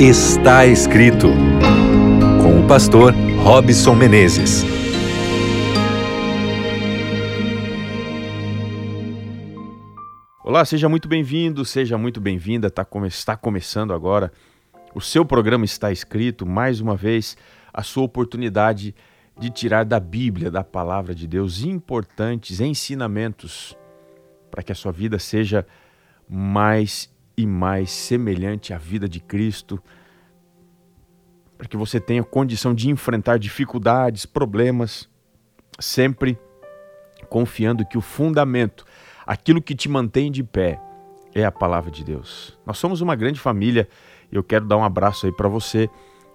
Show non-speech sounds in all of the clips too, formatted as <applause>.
Está escrito com o pastor Robson Menezes. Olá, seja muito bem-vindo, seja muito bem-vinda. Tá come está começando agora. O seu programa está escrito, mais uma vez, a sua oportunidade de tirar da Bíblia, da palavra de Deus, importantes ensinamentos para que a sua vida seja mais e mais semelhante à vida de Cristo, para que você tenha condição de enfrentar dificuldades, problemas, sempre confiando que o fundamento, aquilo que te mantém de pé, é a palavra de Deus. Nós somos uma grande família e eu quero dar um abraço aí para você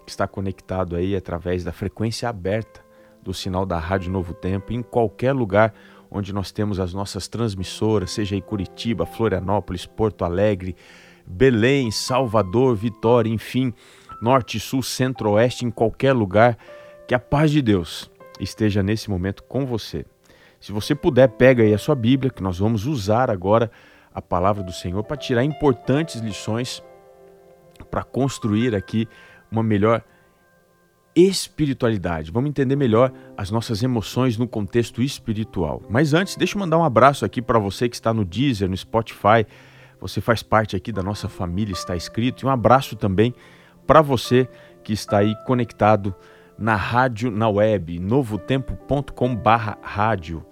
que está conectado aí através da frequência aberta do sinal da Rádio Novo Tempo, em qualquer lugar onde nós temos as nossas transmissoras, seja em Curitiba, Florianópolis, Porto Alegre, Belém, Salvador, Vitória, enfim, Norte, Sul, Centro, Oeste, em qualquer lugar, que a paz de Deus esteja nesse momento com você. Se você puder, pega aí a sua Bíblia, que nós vamos usar agora a palavra do Senhor para tirar importantes lições para construir aqui uma melhor espiritualidade. Vamos entender melhor as nossas emoções no contexto espiritual. Mas antes, deixa eu mandar um abraço aqui para você que está no Deezer, no Spotify. Você faz parte aqui da nossa família, está escrito. E um abraço também para você que está aí conectado na rádio, na web, novotempo.com/rádio.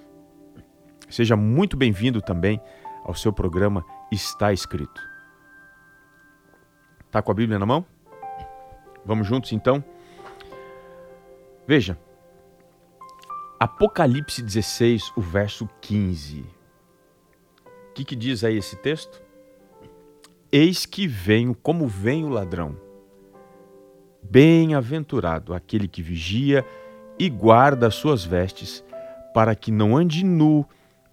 Seja muito bem-vindo também ao seu programa Está Escrito. Tá com a Bíblia na mão? Vamos juntos então? Veja, Apocalipse 16, o verso 15. O que, que diz aí esse texto? Eis que venho como vem o ladrão. Bem-aventurado aquele que vigia e guarda as suas vestes, para que não ande nu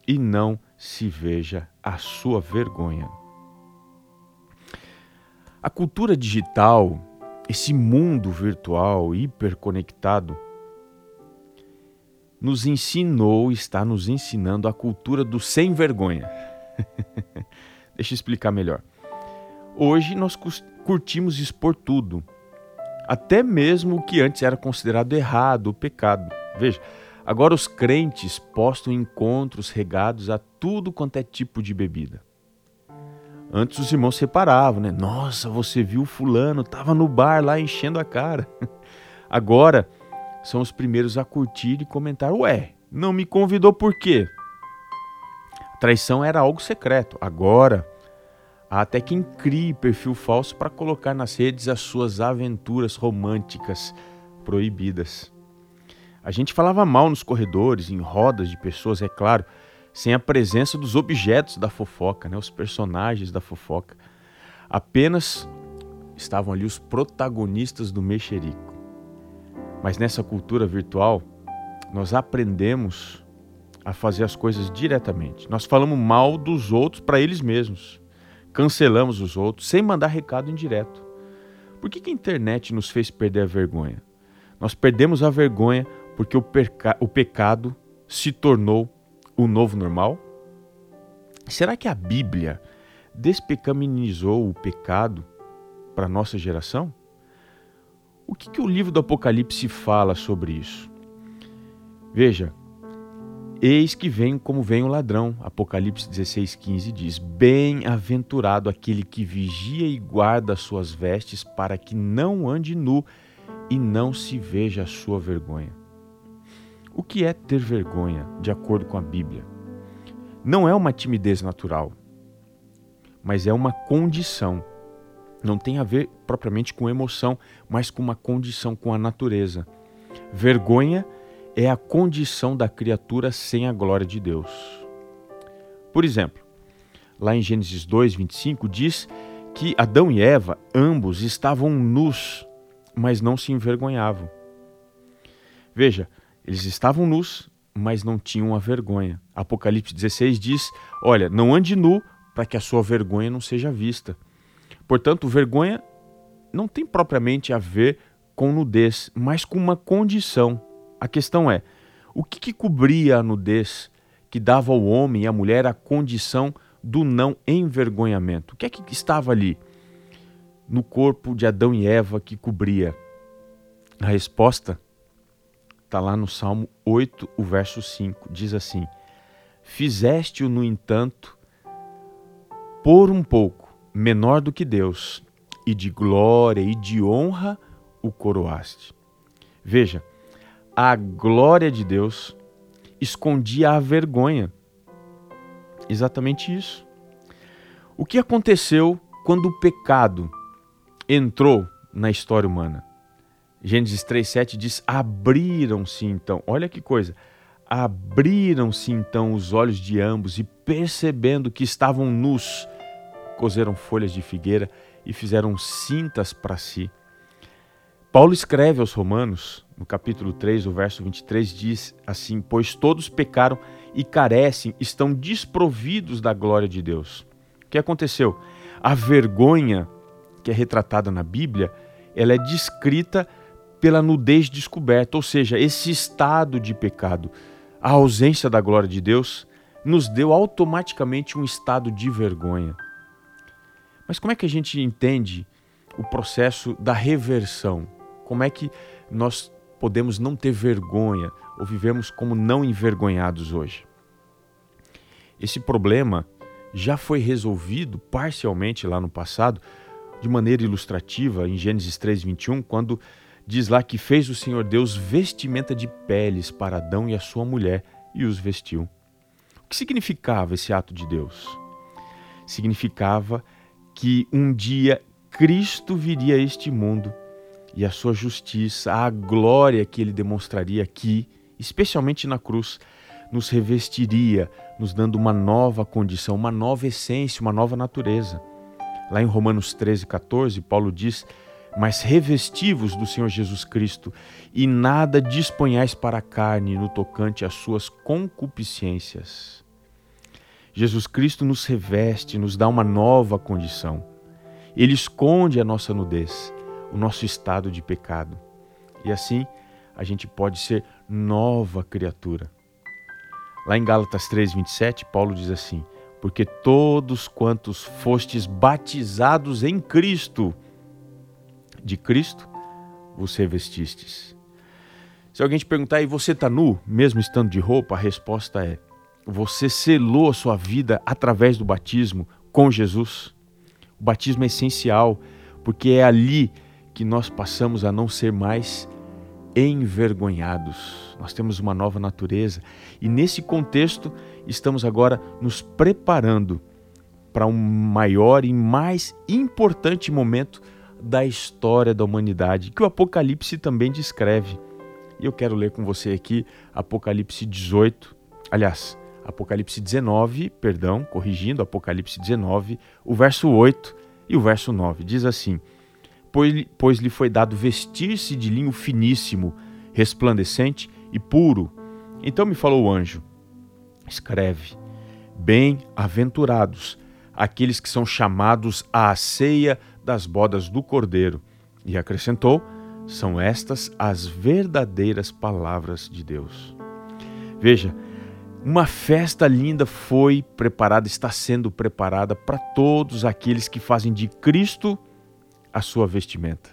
e não se veja a sua vergonha. A cultura digital esse mundo virtual hiperconectado nos ensinou, está nos ensinando a cultura do sem vergonha. <laughs> Deixa eu explicar melhor. Hoje nós curtimos expor tudo, até mesmo o que antes era considerado errado, o pecado. Veja, agora os crentes postam encontros regados a tudo quanto é tipo de bebida. Antes os irmãos separavam, né? Nossa, você viu fulano, tava no bar lá enchendo a cara. <laughs> Agora são os primeiros a curtir e comentar: "Ué, não me convidou por quê?" A traição era algo secreto. Agora há até quem crie perfil falso para colocar nas redes as suas aventuras românticas proibidas. A gente falava mal nos corredores, em rodas de pessoas, é claro, sem a presença dos objetos da fofoca, né, os personagens da fofoca. Apenas estavam ali os protagonistas do mexerico. Mas nessa cultura virtual, nós aprendemos a fazer as coisas diretamente. Nós falamos mal dos outros para eles mesmos. Cancelamos os outros sem mandar recado indireto. Por que, que a internet nos fez perder a vergonha? Nós perdemos a vergonha porque o, o pecado se tornou o novo normal? Será que a Bíblia despecaminizou o pecado para nossa geração? O que, que o livro do Apocalipse fala sobre isso? Veja, eis que vem como vem o ladrão. Apocalipse 16, 15 diz: Bem-aventurado aquele que vigia e guarda as suas vestes, para que não ande nu e não se veja a sua vergonha. O que é ter vergonha, de acordo com a Bíblia? Não é uma timidez natural, mas é uma condição. Não tem a ver propriamente com emoção, mas com uma condição, com a natureza. Vergonha é a condição da criatura sem a glória de Deus. Por exemplo, lá em Gênesis 2, 25, diz que Adão e Eva, ambos, estavam nus, mas não se envergonhavam. Veja, eles estavam nus, mas não tinham a vergonha. Apocalipse 16 diz: Olha, não ande nu para que a sua vergonha não seja vista. Portanto, vergonha não tem propriamente a ver com nudez, mas com uma condição. A questão é: o que, que cobria a nudez que dava ao homem e à mulher a condição do não envergonhamento? O que é que estava ali? no corpo de Adão e Eva que cobria? A resposta está lá no Salmo 8, o verso 5. Diz assim: Fizeste-o, no entanto, por um pouco menor do que Deus, e de glória e de honra o coroaste. Veja, a glória de Deus escondia a vergonha. Exatamente isso. O que aconteceu quando o pecado entrou na história humana? Gênesis 3,7 diz: Abriram-se então, olha que coisa, abriram-se então os olhos de ambos e, percebendo que estavam nus, cozeram folhas de figueira e fizeram cintas para si. Paulo escreve aos Romanos, no capítulo 3, o verso 23, diz assim: Pois todos pecaram e carecem, estão desprovidos da glória de Deus. O que aconteceu? A vergonha que é retratada na Bíblia, ela é descrita pela nudez descoberta, ou seja, esse estado de pecado, a ausência da glória de Deus, nos deu automaticamente um estado de vergonha. Mas como é que a gente entende o processo da reversão? Como é que nós podemos não ter vergonha ou vivemos como não envergonhados hoje? Esse problema já foi resolvido parcialmente lá no passado, de maneira ilustrativa, em Gênesis 3:21, quando diz lá que fez o Senhor Deus vestimenta de peles para Adão e a sua mulher e os vestiu. O que significava esse ato de Deus? Significava que um dia Cristo viria a este mundo e a sua justiça, a glória que ele demonstraria aqui, especialmente na cruz, nos revestiria, nos dando uma nova condição, uma nova essência, uma nova natureza. Lá em Romanos 13, 14, Paulo diz mas revestivos do Senhor Jesus Cristo, e nada disponhais para a carne no tocante às suas concupiscências. Jesus Cristo nos reveste, nos dá uma nova condição. Ele esconde a nossa nudez, o nosso estado de pecado. E assim a gente pode ser nova criatura. Lá em Gálatas 3:27, Paulo diz assim: "Porque todos quantos fostes batizados em Cristo, de Cristo vos revestistes. Se alguém te perguntar, e você está nu, mesmo estando de roupa? A resposta é: você selou a sua vida através do batismo com Jesus. O batismo é essencial, porque é ali que nós passamos a não ser mais envergonhados. Nós temos uma nova natureza e nesse contexto estamos agora nos preparando para um maior e mais importante momento da história da humanidade, que o Apocalipse também descreve. E eu quero ler com você aqui Apocalipse 18, aliás, Apocalipse 19, perdão, corrigindo, Apocalipse 19, o verso 8 e o verso 9. Diz assim: Pois, pois lhe foi dado vestir-se de linho finíssimo, resplandecente e puro. Então me falou o anjo: Escreve, bem-aventurados aqueles que são chamados à ceia das bodas do Cordeiro. E acrescentou: são estas as verdadeiras palavras de Deus. Veja, uma festa linda foi preparada, está sendo preparada para todos aqueles que fazem de Cristo a sua vestimenta.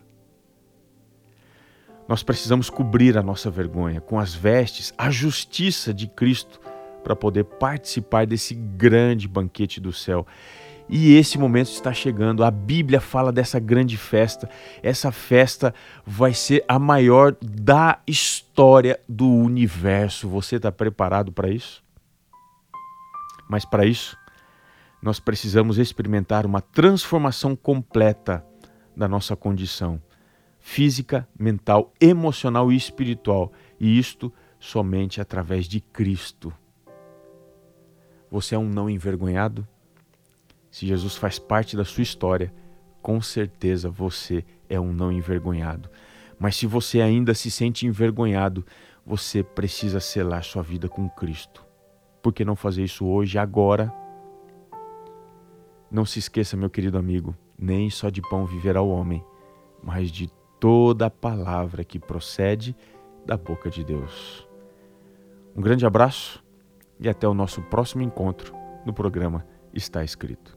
Nós precisamos cobrir a nossa vergonha com as vestes, a justiça de Cristo, para poder participar desse grande banquete do céu. E esse momento está chegando. A Bíblia fala dessa grande festa. Essa festa vai ser a maior da história do universo. Você está preparado para isso? Mas para isso, nós precisamos experimentar uma transformação completa da nossa condição física, mental, emocional e espiritual. E isto somente através de Cristo. Você é um não envergonhado? Se Jesus faz parte da sua história, com certeza você é um não envergonhado. Mas se você ainda se sente envergonhado, você precisa selar sua vida com Cristo. Por que não fazer isso hoje, agora? Não se esqueça, meu querido amigo, nem só de pão viverá o homem, mas de toda a palavra que procede da boca de Deus. Um grande abraço e até o nosso próximo encontro no programa Está Escrito.